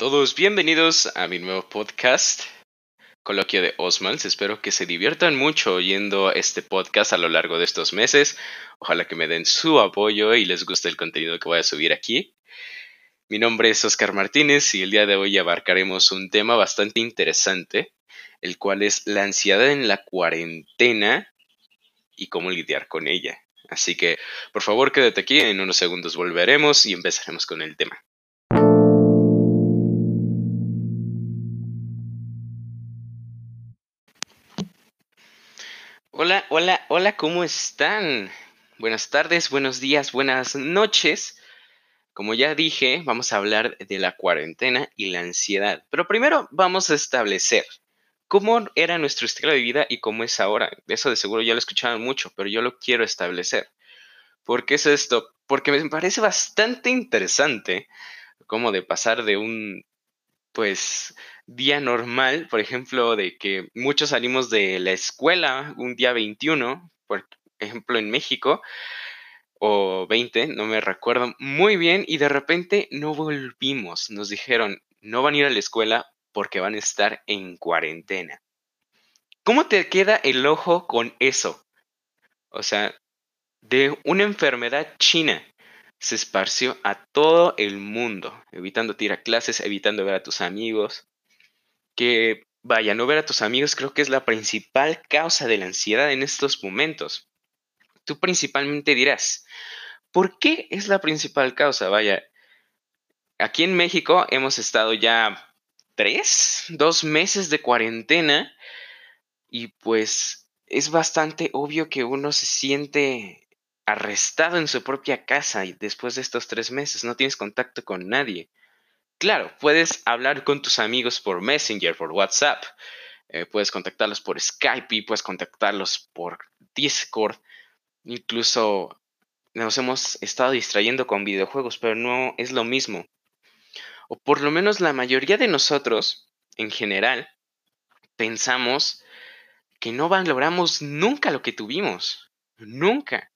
Todos, bienvenidos a mi nuevo podcast, Coloquio de Osmals. Espero que se diviertan mucho oyendo este podcast a lo largo de estos meses. Ojalá que me den su apoyo y les guste el contenido que voy a subir aquí. Mi nombre es Oscar Martínez y el día de hoy abarcaremos un tema bastante interesante, el cual es la ansiedad en la cuarentena y cómo lidiar con ella. Así que, por favor, quédate aquí, en unos segundos volveremos y empezaremos con el tema. Hola, hola, hola, ¿cómo están? Buenas tardes, buenos días, buenas noches. Como ya dije, vamos a hablar de la cuarentena y la ansiedad. Pero primero vamos a establecer cómo era nuestro estilo de vida y cómo es ahora. Eso de seguro ya lo escucharon mucho, pero yo lo quiero establecer. ¿Por qué es esto? Porque me parece bastante interesante cómo de pasar de un pues día normal, por ejemplo, de que muchos salimos de la escuela un día 21, por ejemplo, en México, o 20, no me recuerdo muy bien, y de repente no volvimos. Nos dijeron, no van a ir a la escuela porque van a estar en cuarentena. ¿Cómo te queda el ojo con eso? O sea, de una enfermedad china se esparció a todo el mundo, evitando ir a clases, evitando ver a tus amigos. Que vaya, no ver a tus amigos creo que es la principal causa de la ansiedad en estos momentos. Tú principalmente dirás, ¿por qué es la principal causa? Vaya, aquí en México hemos estado ya tres, dos meses de cuarentena y pues es bastante obvio que uno se siente arrestado en su propia casa y después de estos tres meses no tienes contacto con nadie. Claro, puedes hablar con tus amigos por Messenger, por WhatsApp, eh, puedes contactarlos por Skype, puedes contactarlos por Discord, incluso nos hemos estado distrayendo con videojuegos, pero no es lo mismo. O por lo menos la mayoría de nosotros, en general, pensamos que no valoramos nunca lo que tuvimos. Nunca.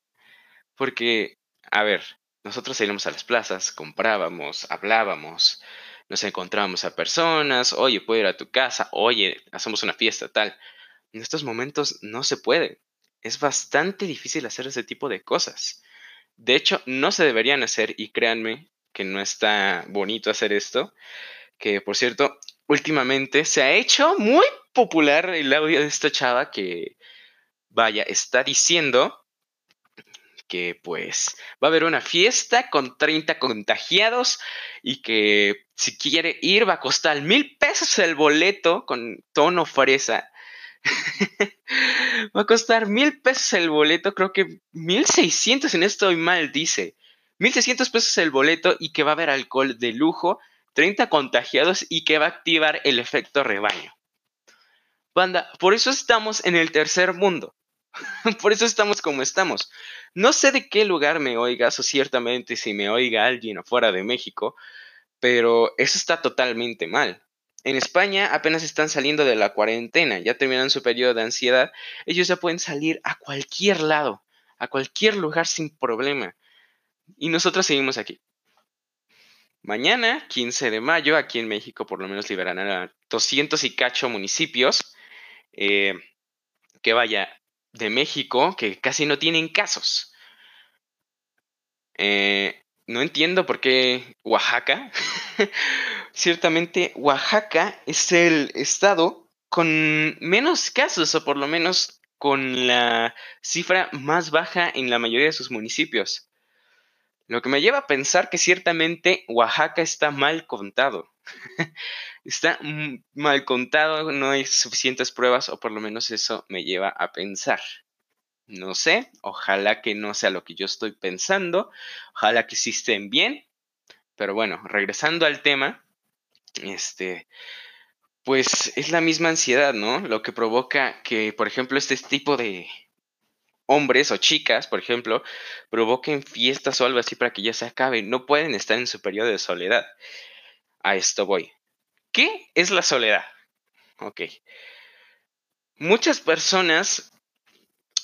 Porque, a ver, nosotros salíamos a las plazas, comprábamos, hablábamos, nos encontrábamos a personas, oye, puedo ir a tu casa, oye, hacemos una fiesta, tal. En estos momentos no se puede. Es bastante difícil hacer ese tipo de cosas. De hecho, no se deberían hacer y créanme que no está bonito hacer esto. Que, por cierto, últimamente se ha hecho muy popular el audio de esta chava que, vaya, está diciendo que pues va a haber una fiesta con 30 contagiados y que si quiere ir va a costar mil pesos el boleto con tono fresa. va a costar mil pesos el boleto, creo que mil seiscientos en estoy mal, dice. Mil seiscientos pesos el boleto y que va a haber alcohol de lujo, 30 contagiados y que va a activar el efecto rebaño. Banda, por eso estamos en el tercer mundo. Por eso estamos como estamos. No sé de qué lugar me oigas o ciertamente si me oiga alguien afuera de México, pero eso está totalmente mal. En España apenas están saliendo de la cuarentena, ya terminan su periodo de ansiedad, ellos ya pueden salir a cualquier lado, a cualquier lugar sin problema. Y nosotros seguimos aquí. Mañana, 15 de mayo, aquí en México por lo menos liberarán a 200 y cacho municipios. Eh, que vaya, de México que casi no tienen casos. Eh, no entiendo por qué Oaxaca. Ciertamente Oaxaca es el estado con menos casos o por lo menos con la cifra más baja en la mayoría de sus municipios. Lo que me lleva a pensar que ciertamente Oaxaca está mal contado. Está mal contado, no hay suficientes pruebas o por lo menos eso me lleva a pensar. No sé, ojalá que no sea lo que yo estoy pensando, ojalá que sí bien, pero bueno, regresando al tema, este, pues es la misma ansiedad, ¿no? Lo que provoca que, por ejemplo, este tipo de hombres o chicas, por ejemplo, provoquen fiestas o algo así para que ya se acabe. No pueden estar en su periodo de soledad. A esto voy. ¿Qué es la soledad? Ok. Muchas personas,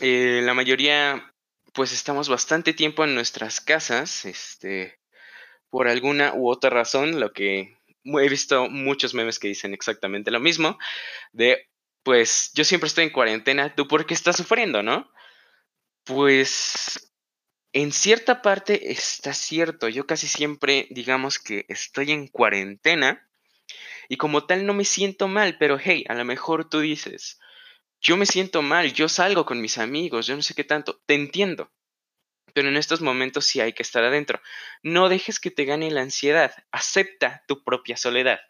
eh, la mayoría, pues estamos bastante tiempo en nuestras casas, este, por alguna u otra razón, lo que he visto muchos memes que dicen exactamente lo mismo, de, pues yo siempre estoy en cuarentena, ¿tú por qué estás sufriendo, no? Pues en cierta parte está cierto, yo casi siempre digamos que estoy en cuarentena y como tal no me siento mal, pero hey, a lo mejor tú dices, yo me siento mal, yo salgo con mis amigos, yo no sé qué tanto, te entiendo. Pero en estos momentos sí hay que estar adentro. No dejes que te gane la ansiedad. Acepta tu propia soledad.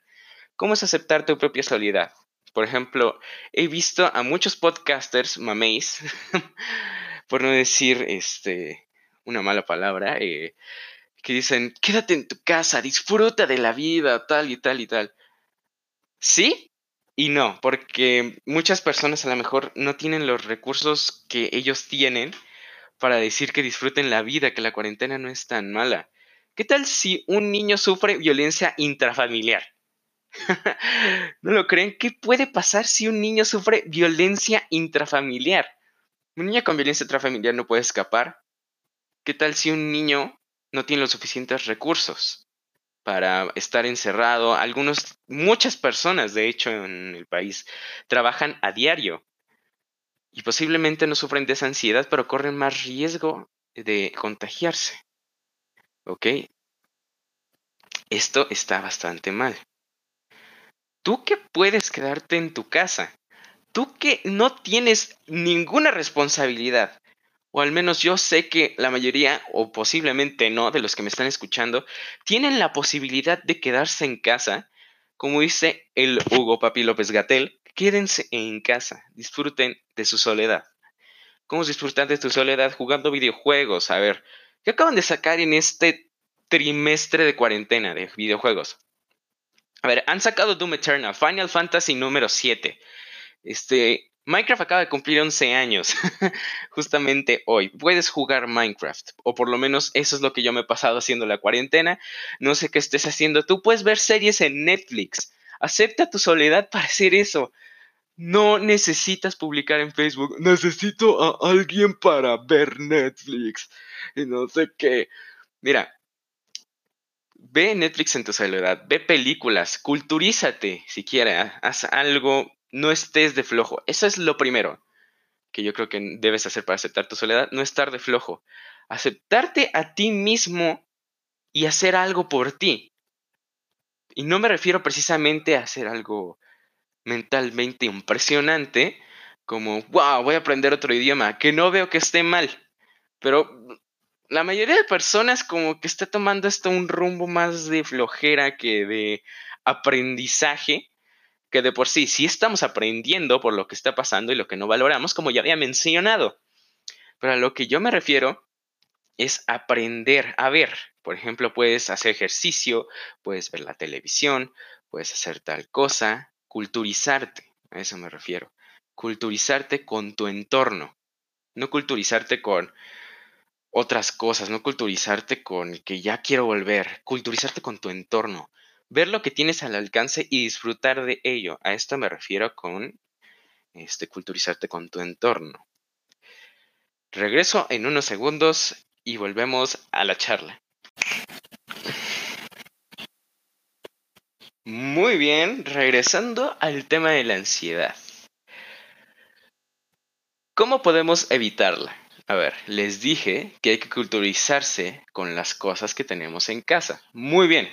¿Cómo es aceptar tu propia soledad? Por ejemplo, he visto a muchos podcasters, maméis, por no decir este, una mala palabra, eh, que dicen, quédate en tu casa, disfruta de la vida, tal y tal y tal. Sí y no, porque muchas personas a lo mejor no tienen los recursos que ellos tienen para decir que disfruten la vida, que la cuarentena no es tan mala. ¿Qué tal si un niño sufre violencia intrafamiliar? ¿No lo creen? ¿Qué puede pasar si un niño sufre violencia intrafamiliar? Un niño con violencia intrafamiliar no puede escapar. ¿Qué tal si un niño no tiene los suficientes recursos para estar encerrado? Algunos, muchas personas, de hecho, en el país trabajan a diario y posiblemente no sufren de esa ansiedad, pero corren más riesgo de contagiarse. ¿Ok? Esto está bastante mal. Tú que puedes quedarte en tu casa, tú que no tienes ninguna responsabilidad, o al menos yo sé que la mayoría, o posiblemente no, de los que me están escuchando, tienen la posibilidad de quedarse en casa, como dice el Hugo Papi López Gatel, quédense en casa, disfruten de su soledad. ¿Cómo disfrutar de tu soledad jugando videojuegos? A ver, ¿qué acaban de sacar en este trimestre de cuarentena de videojuegos? A ver, han sacado Doom Eternal, Final Fantasy número 7. Este, Minecraft acaba de cumplir 11 años, justamente hoy. Puedes jugar Minecraft, o por lo menos eso es lo que yo me he pasado haciendo la cuarentena. No sé qué estés haciendo tú. Puedes ver series en Netflix. Acepta tu soledad para hacer eso. No necesitas publicar en Facebook. Necesito a alguien para ver Netflix. Y no sé qué. Mira, ve Netflix en tu soledad. Ve películas. Culturízate si quieres. Haz algo. No estés de flojo. Eso es lo primero que yo creo que debes hacer para aceptar tu soledad. No estar de flojo. Aceptarte a ti mismo y hacer algo por ti. Y no me refiero precisamente a hacer algo mentalmente impresionante, como, wow, voy a aprender otro idioma, que no veo que esté mal. Pero la mayoría de personas como que está tomando esto un rumbo más de flojera que de aprendizaje, que de por sí sí estamos aprendiendo por lo que está pasando y lo que no valoramos, como ya había mencionado. Pero a lo que yo me refiero es aprender a ver. Por ejemplo, puedes hacer ejercicio, puedes ver la televisión, puedes hacer tal cosa, culturizarte, a eso me refiero. Culturizarte con tu entorno, no culturizarte con otras cosas, no culturizarte con que ya quiero volver, culturizarte con tu entorno, ver lo que tienes al alcance y disfrutar de ello. A esto me refiero con este culturizarte con tu entorno. Regreso en unos segundos y volvemos a la charla. Muy bien, regresando al tema de la ansiedad. ¿Cómo podemos evitarla? A ver, les dije que hay que culturizarse con las cosas que tenemos en casa. Muy bien,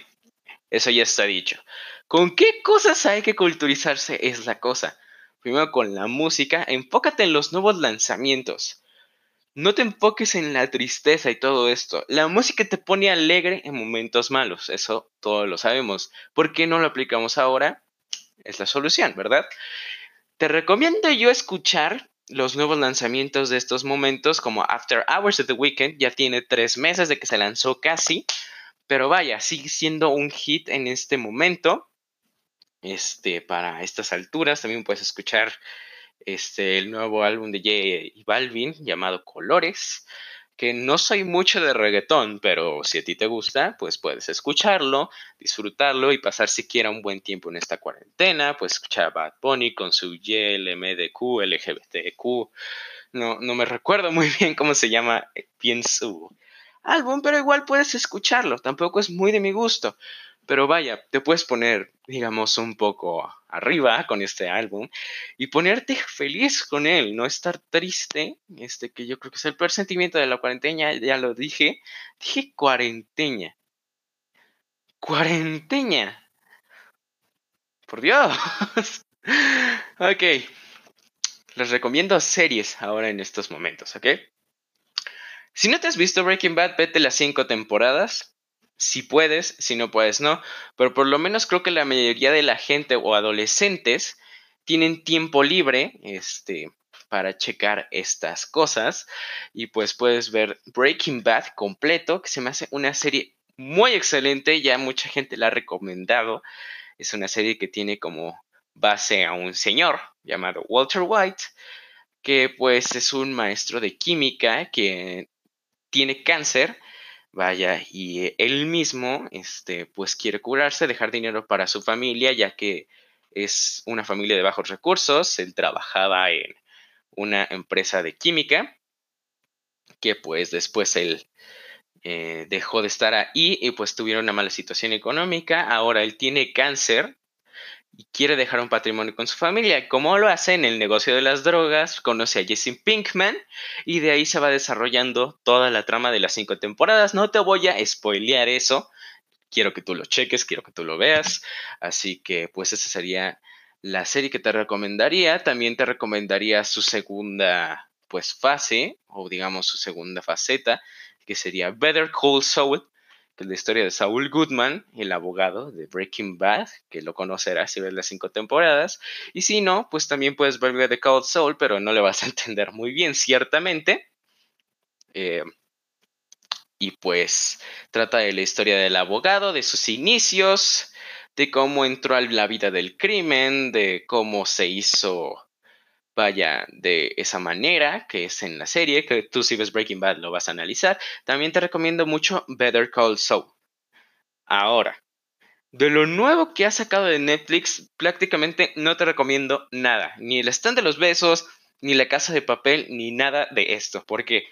eso ya está dicho. ¿Con qué cosas hay que culturizarse? Es la cosa. Primero con la música, enfócate en los nuevos lanzamientos. No te enfoques en la tristeza y todo esto. La música te pone alegre en momentos malos, eso todos lo sabemos. ¿Por qué no lo aplicamos ahora? Es la solución, ¿verdad? Te recomiendo yo escuchar los nuevos lanzamientos de estos momentos, como After Hours of the Weekend, ya tiene tres meses de que se lanzó casi, pero vaya, sigue siendo un hit en este momento. Este, para estas alturas, también puedes escuchar este, el nuevo álbum de J Balvin llamado Colores, que no soy mucho de reggaetón, pero si a ti te gusta, pues puedes escucharlo, disfrutarlo y pasar siquiera un buen tiempo en esta cuarentena, pues escuchar a Bad Bunny con su YLMDQ, LGBTQ, no, no me recuerdo muy bien cómo se llama bien su álbum, pero igual puedes escucharlo, tampoco es muy de mi gusto. Pero vaya, te puedes poner, digamos, un poco arriba con este álbum y ponerte feliz con él, no estar triste, este que yo creo que es el peor sentimiento de la cuarentena, ya lo dije, dije cuarentena. Cuarentena. Por Dios. ok. Les recomiendo series ahora en estos momentos, ¿ok? Si no te has visto Breaking Bad, vete las cinco temporadas. Si puedes, si no puedes, no. Pero por lo menos creo que la mayoría de la gente o adolescentes tienen tiempo libre, este, para checar estas cosas. Y pues puedes ver Breaking Bad completo, que se me hace una serie muy excelente. Ya mucha gente la ha recomendado. Es una serie que tiene como base a un señor llamado Walter White, que pues es un maestro de química que tiene cáncer, vaya, y él mismo, este, pues quiere curarse, dejar dinero para su familia, ya que es una familia de bajos recursos, él trabajaba en una empresa de química, que pues después él eh, dejó de estar ahí y pues tuvieron una mala situación económica, ahora él tiene cáncer, y quiere dejar un patrimonio con su familia. Como lo hace en el negocio de las drogas, conoce a Jesse Pinkman y de ahí se va desarrollando toda la trama de las cinco temporadas. No te voy a spoilear eso. Quiero que tú lo cheques, quiero que tú lo veas. Así que pues esa sería la serie que te recomendaría. También te recomendaría su segunda pues fase o digamos su segunda faceta que sería Better Call Saul es la historia de Saul Goodman, el abogado de Breaking Bad, que lo conocerás si ves las cinco temporadas. Y si no, pues también puedes ver The Cold Soul, pero no le vas a entender muy bien, ciertamente. Eh, y pues trata de la historia del abogado, de sus inicios, de cómo entró a la vida del crimen, de cómo se hizo vaya de esa manera, que es en la serie, que tú si ves Breaking Bad lo vas a analizar, también te recomiendo mucho Better Call Saul. Ahora, de lo nuevo que ha sacado de Netflix, prácticamente no te recomiendo nada, ni el stand de los besos, ni la casa de papel, ni nada de esto, porque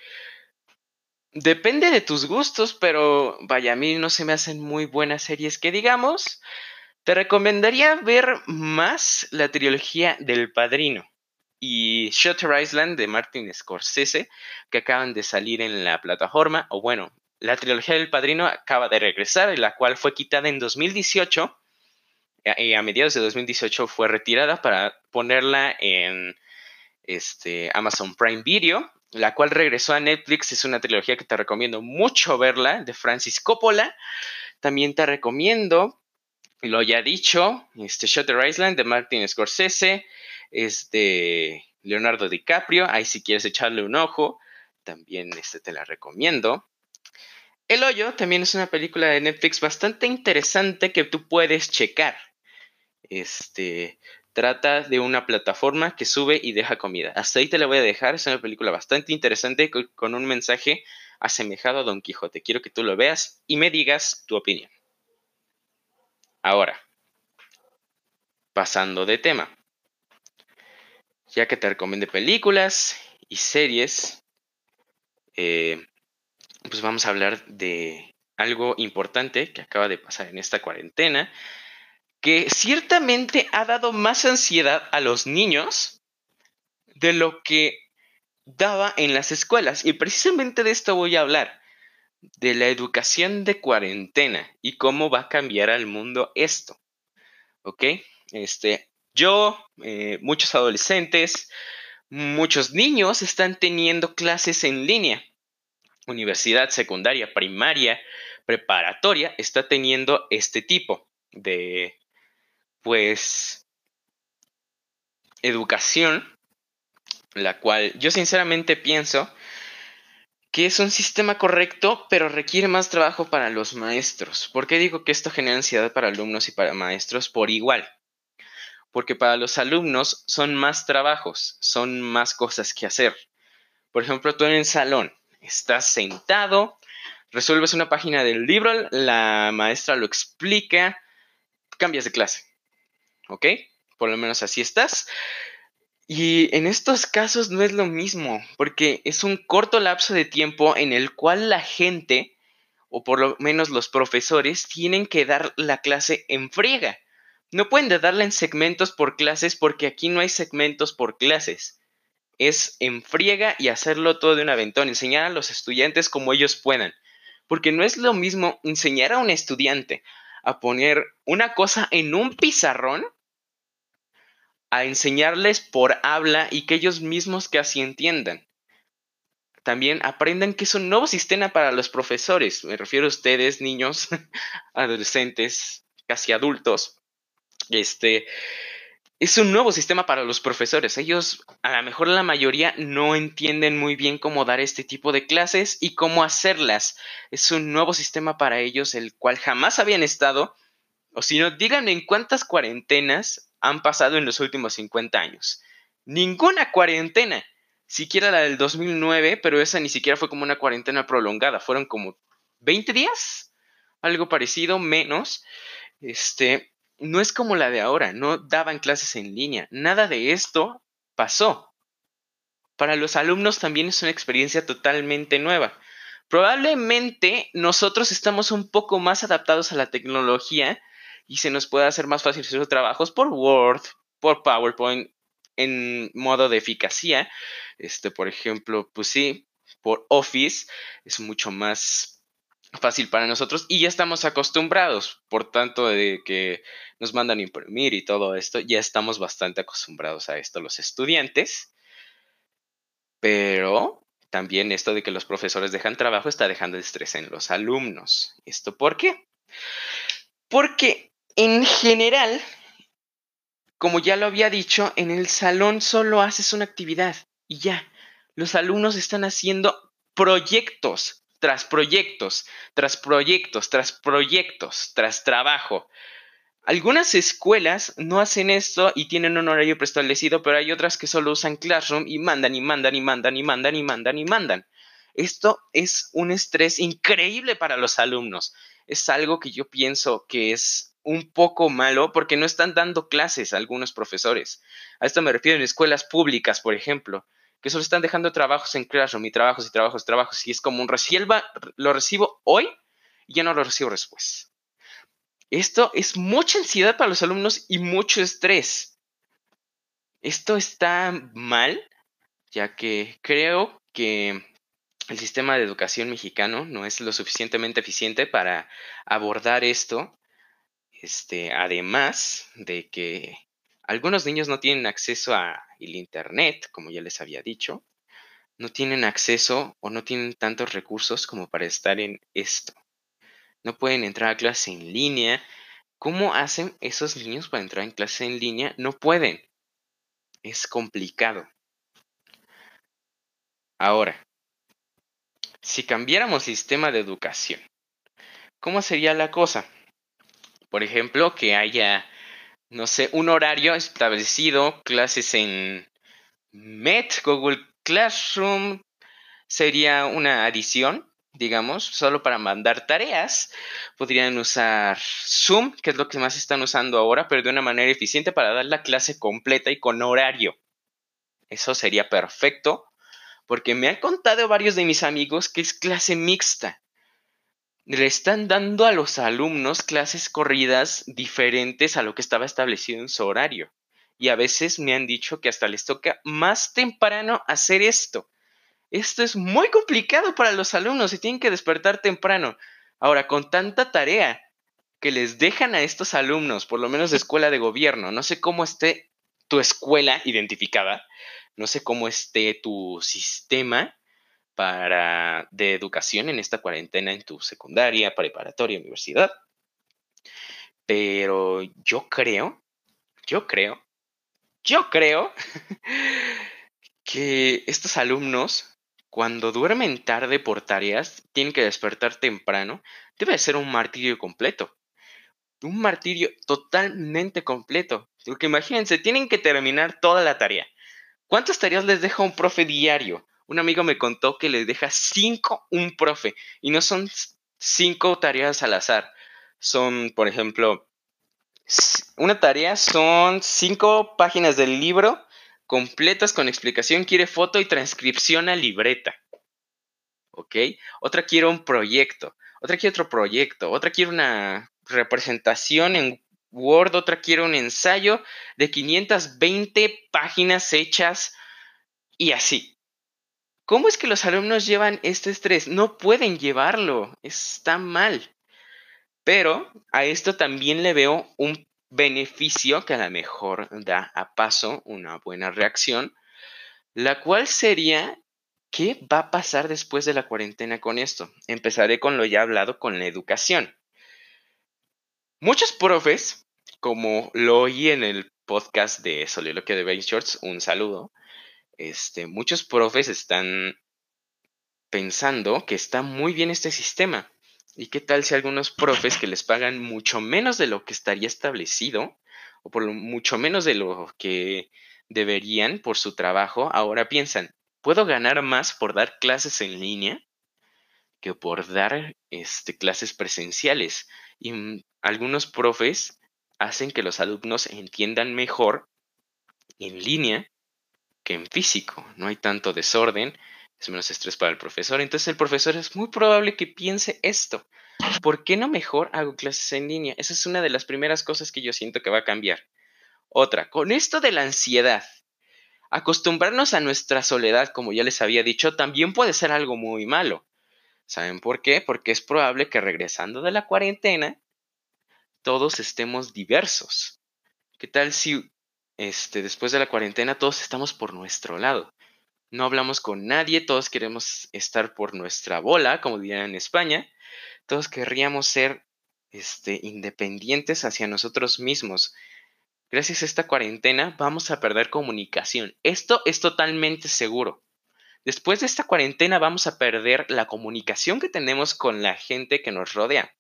depende de tus gustos, pero vaya, a mí no se me hacen muy buenas series que digamos. Te recomendaría ver más la trilogía del Padrino y Shutter Island de Martin Scorsese, que acaban de salir en la plataforma, o bueno, la trilogía del Padrino acaba de regresar, la cual fue quitada en 2018, y a mediados de 2018 fue retirada para ponerla en este, Amazon Prime Video, la cual regresó a Netflix, es una trilogía que te recomiendo mucho verla, de Francis Coppola. También te recomiendo, lo ya dicho, este Shutter Island de Martin Scorsese, es de Leonardo DiCaprio, ahí si quieres echarle un ojo, también este, te la recomiendo. El Hoyo también es una película de Netflix bastante interesante que tú puedes checar. Este trata de una plataforma que sube y deja comida. Hasta ahí te la voy a dejar. Es una película bastante interesante con un mensaje asemejado a Don Quijote. Quiero que tú lo veas y me digas tu opinión. Ahora, pasando de tema ya que te recomiende películas y series, eh, pues vamos a hablar de algo importante que acaba de pasar en esta cuarentena, que ciertamente ha dado más ansiedad a los niños de lo que daba en las escuelas. Y precisamente de esto voy a hablar, de la educación de cuarentena y cómo va a cambiar al mundo esto. ¿Ok? Este, yo, eh, muchos adolescentes, muchos niños están teniendo clases en línea. Universidad, secundaria, primaria, preparatoria está teniendo este tipo de, pues, educación, la cual yo sinceramente pienso que es un sistema correcto, pero requiere más trabajo para los maestros. ¿Por qué digo que esto genera ansiedad para alumnos y para maestros por igual? Porque para los alumnos son más trabajos, son más cosas que hacer. Por ejemplo, tú en el salón estás sentado, resuelves una página del libro, la maestra lo explica, cambias de clase. ¿Ok? Por lo menos así estás. Y en estos casos no es lo mismo, porque es un corto lapso de tiempo en el cual la gente o por lo menos los profesores, tienen que dar la clase en friega. No pueden darla en segmentos por clases porque aquí no hay segmentos por clases. Es en friega y hacerlo todo de un aventón, enseñar a los estudiantes como ellos puedan. Porque no es lo mismo enseñar a un estudiante a poner una cosa en un pizarrón a enseñarles por habla y que ellos mismos casi entiendan. También aprendan que es un nuevo sistema para los profesores. Me refiero a ustedes, niños, adolescentes, casi adultos. Este es un nuevo sistema para los profesores. Ellos, a lo mejor la mayoría, no entienden muy bien cómo dar este tipo de clases y cómo hacerlas. Es un nuevo sistema para ellos, el cual jamás habían estado. O si no, díganme en cuántas cuarentenas han pasado en los últimos 50 años. Ninguna cuarentena. Siquiera la del 2009, pero esa ni siquiera fue como una cuarentena prolongada. Fueron como 20 días. Algo parecido, menos. Este, no es como la de ahora. No daban clases en línea. Nada de esto pasó. Para los alumnos también es una experiencia totalmente nueva. Probablemente nosotros estamos un poco más adaptados a la tecnología y se nos puede hacer más fácil hacer trabajos por Word, por PowerPoint, en modo de eficacia. Este, por ejemplo, pues sí, por Office es mucho más fácil para nosotros y ya estamos acostumbrados, por tanto de que nos mandan imprimir y todo esto, ya estamos bastante acostumbrados a esto los estudiantes. Pero también esto de que los profesores dejan trabajo está dejando estrés en los alumnos. ¿Esto por qué? Porque en general, como ya lo había dicho, en el salón solo haces una actividad y ya. Los alumnos están haciendo proyectos tras proyectos, tras proyectos, tras proyectos, tras trabajo. Algunas escuelas no hacen esto y tienen un horario preestablecido, pero hay otras que solo usan Classroom y mandan y mandan y mandan y mandan y mandan y mandan. Esto es un estrés increíble para los alumnos. Es algo que yo pienso que es un poco malo porque no están dando clases a algunos profesores. A esto me refiero en escuelas públicas, por ejemplo, que solo están dejando trabajos en Classroom y trabajos y trabajos y trabajos y es como un reciba, lo recibo hoy y ya no lo recibo después. Esto es mucha ansiedad para los alumnos y mucho estrés. Esto está mal, ya que creo que el sistema de educación mexicano no es lo suficientemente eficiente para abordar esto este, además de que algunos niños no tienen acceso a el Internet, como ya les había dicho, no tienen acceso o no tienen tantos recursos como para estar en esto. No pueden entrar a clase en línea. ¿Cómo hacen esos niños para entrar en clase en línea? No pueden. Es complicado. Ahora, si cambiáramos sistema de educación, ¿cómo sería la cosa? Por ejemplo, que haya, no sé, un horario establecido, clases en Met, Google Classroom, sería una adición, digamos, solo para mandar tareas. Podrían usar Zoom, que es lo que más están usando ahora, pero de una manera eficiente para dar la clase completa y con horario. Eso sería perfecto, porque me han contado varios de mis amigos que es clase mixta le están dando a los alumnos clases corridas diferentes a lo que estaba establecido en su horario. Y a veces me han dicho que hasta les toca más temprano hacer esto. Esto es muy complicado para los alumnos y tienen que despertar temprano. Ahora, con tanta tarea que les dejan a estos alumnos, por lo menos de escuela de gobierno, no sé cómo esté tu escuela identificada, no sé cómo esté tu sistema, para, de educación en esta cuarentena en tu secundaria, preparatoria, universidad. Pero yo creo, yo creo, yo creo que estos alumnos, cuando duermen tarde por tareas, tienen que despertar temprano, debe ser un martirio completo. Un martirio totalmente completo. Porque imagínense, tienen que terminar toda la tarea. ¿Cuántas tareas les deja un profe diario? Un amigo me contó que le deja cinco un profe y no son cinco tareas al azar. Son, por ejemplo, una tarea son cinco páginas del libro completas con explicación, quiere foto y transcripción a libreta. ¿Ok? Otra quiere un proyecto. otra quiere otro proyecto, otra quiere una representación en Word, otra quiere un ensayo de 520 páginas hechas y así. ¿Cómo es que los alumnos llevan este estrés? No pueden llevarlo, está mal. Pero a esto también le veo un beneficio que a lo mejor da a paso una buena reacción, la cual sería, ¿qué va a pasar después de la cuarentena con esto? Empezaré con lo ya hablado con la educación. Muchos profes, como lo oí en el podcast de Soliloquio de Bain Shorts, un saludo, este, muchos profes están pensando que está muy bien este sistema. ¿Y qué tal si algunos profes que les pagan mucho menos de lo que estaría establecido, o por lo, mucho menos de lo que deberían por su trabajo, ahora piensan, ¿puedo ganar más por dar clases en línea que por dar este, clases presenciales? Y mm, algunos profes hacen que los alumnos entiendan mejor en línea que en físico. No hay tanto desorden, es menos estrés para el profesor. Entonces el profesor es muy probable que piense esto. ¿Por qué no mejor hago clases en línea? Esa es una de las primeras cosas que yo siento que va a cambiar. Otra, con esto de la ansiedad, acostumbrarnos a nuestra soledad, como ya les había dicho, también puede ser algo muy malo. ¿Saben por qué? Porque es probable que regresando de la cuarentena, todos estemos diversos. ¿Qué tal si este, después de la cuarentena todos estamos por nuestro lado? No hablamos con nadie, todos queremos estar por nuestra bola, como dirían en España. Todos querríamos ser este, independientes hacia nosotros mismos. Gracias a esta cuarentena vamos a perder comunicación. Esto es totalmente seguro. Después de esta cuarentena vamos a perder la comunicación que tenemos con la gente que nos rodea,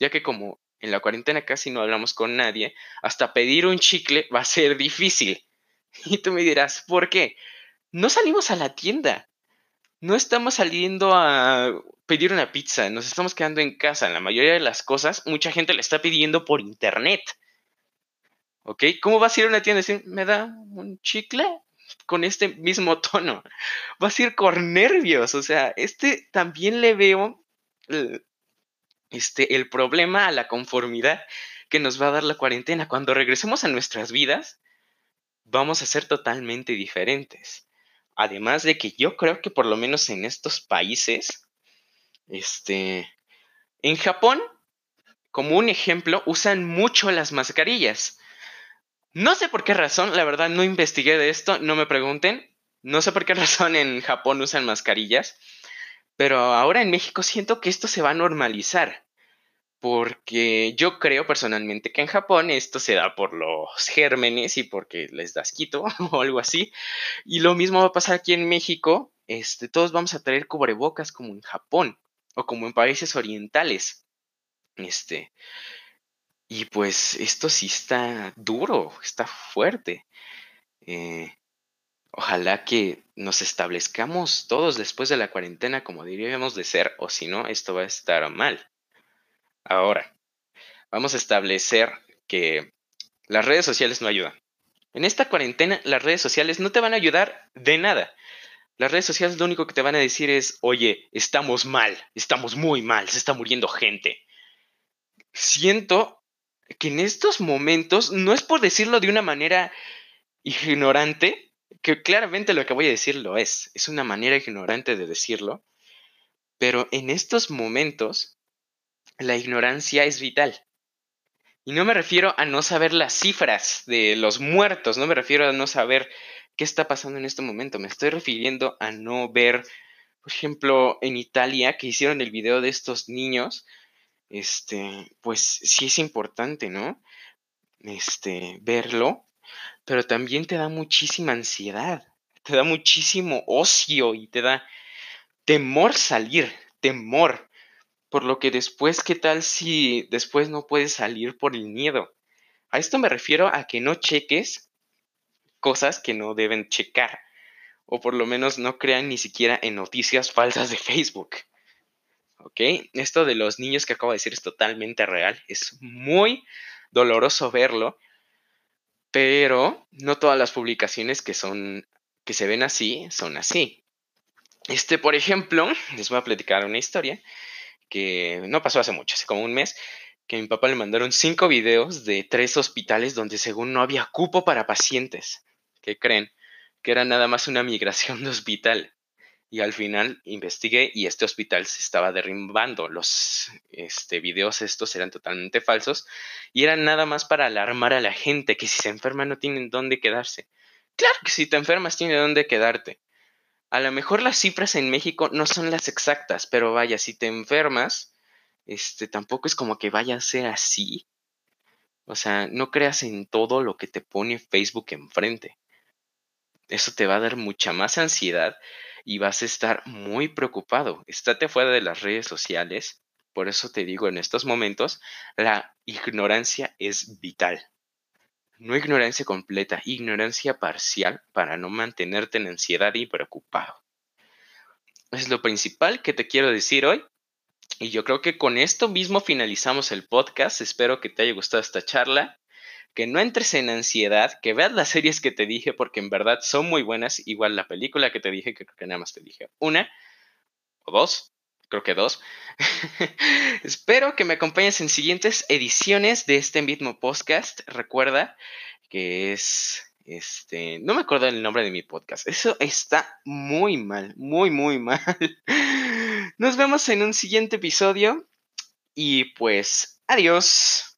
ya que como en la cuarentena casi no hablamos con nadie, hasta pedir un chicle va a ser difícil. Y tú me dirás, ¿por qué? No salimos a la tienda. No estamos saliendo a pedir una pizza, nos estamos quedando en casa. La mayoría de las cosas, mucha gente la está pidiendo por internet. ¿Ok? ¿Cómo vas a ir a una tienda y decir, me da un chicle? Con este mismo tono. Vas a ir con nervios. O sea, este también le veo este, el problema a la conformidad que nos va a dar la cuarentena. Cuando regresemos a nuestras vidas, vamos a ser totalmente diferentes. Además de que yo creo que por lo menos en estos países, este, en Japón, como un ejemplo, usan mucho las mascarillas. No sé por qué razón, la verdad no investigué de esto, no me pregunten. No sé por qué razón en Japón usan mascarillas, pero ahora en México siento que esto se va a normalizar. Porque yo creo personalmente que en Japón esto se da por los gérmenes y porque les das quito o algo así. Y lo mismo va a pasar aquí en México. Este, todos vamos a traer cubrebocas como en Japón o como en países orientales. Este, y pues esto sí está duro, está fuerte. Eh, ojalá que nos establezcamos todos después de la cuarentena como deberíamos de ser, o si no, esto va a estar mal. Ahora, vamos a establecer que las redes sociales no ayudan. En esta cuarentena, las redes sociales no te van a ayudar de nada. Las redes sociales lo único que te van a decir es, oye, estamos mal, estamos muy mal, se está muriendo gente. Siento que en estos momentos, no es por decirlo de una manera ignorante, que claramente lo que voy a decir lo es, es una manera ignorante de decirlo, pero en estos momentos la ignorancia es vital. Y no me refiero a no saber las cifras de los muertos, no me refiero a no saber qué está pasando en este momento, me estoy refiriendo a no ver, por ejemplo, en Italia, que hicieron el video de estos niños, este, pues sí es importante, ¿no? Este, verlo, pero también te da muchísima ansiedad, te da muchísimo ocio y te da temor salir, temor. Por lo que después, ¿qué tal si después no puedes salir por el miedo? A esto me refiero a que no cheques cosas que no deben checar. O por lo menos no crean ni siquiera en noticias falsas de Facebook. ¿Ok? Esto de los niños que acabo de decir es totalmente real. Es muy doloroso verlo. Pero no todas las publicaciones que son. que se ven así son así. Este, por ejemplo, les voy a platicar una historia que no pasó hace mucho, hace como un mes, que a mi papá le mandaron cinco videos de tres hospitales donde según no había cupo para pacientes. ¿Qué creen? Que era nada más una migración de hospital. Y al final investigué y este hospital se estaba derrimbando. Los este, videos estos eran totalmente falsos y eran nada más para alarmar a la gente que si se enferma no tienen dónde quedarse. Claro que si te enfermas tiene dónde quedarte. A lo mejor las cifras en México no son las exactas, pero vaya, si te enfermas, este tampoco es como que vaya a ser así. O sea, no creas en todo lo que te pone Facebook enfrente. Eso te va a dar mucha más ansiedad y vas a estar muy preocupado. Estate fuera de las redes sociales. Por eso te digo, en estos momentos, la ignorancia es vital. No ignorancia completa, ignorancia parcial para no mantenerte en ansiedad y preocupado. Es lo principal que te quiero decir hoy. Y yo creo que con esto mismo finalizamos el podcast. Espero que te haya gustado esta charla que no entres en ansiedad, que veas las series que te dije porque en verdad son muy buenas, igual la película que te dije, que creo que nada más te dije una o dos, creo que dos. Espero que me acompañes en siguientes ediciones de este mismo podcast. Recuerda que es este, no me acuerdo el nombre de mi podcast. Eso está muy mal, muy, muy mal. Nos vemos en un siguiente episodio y pues adiós.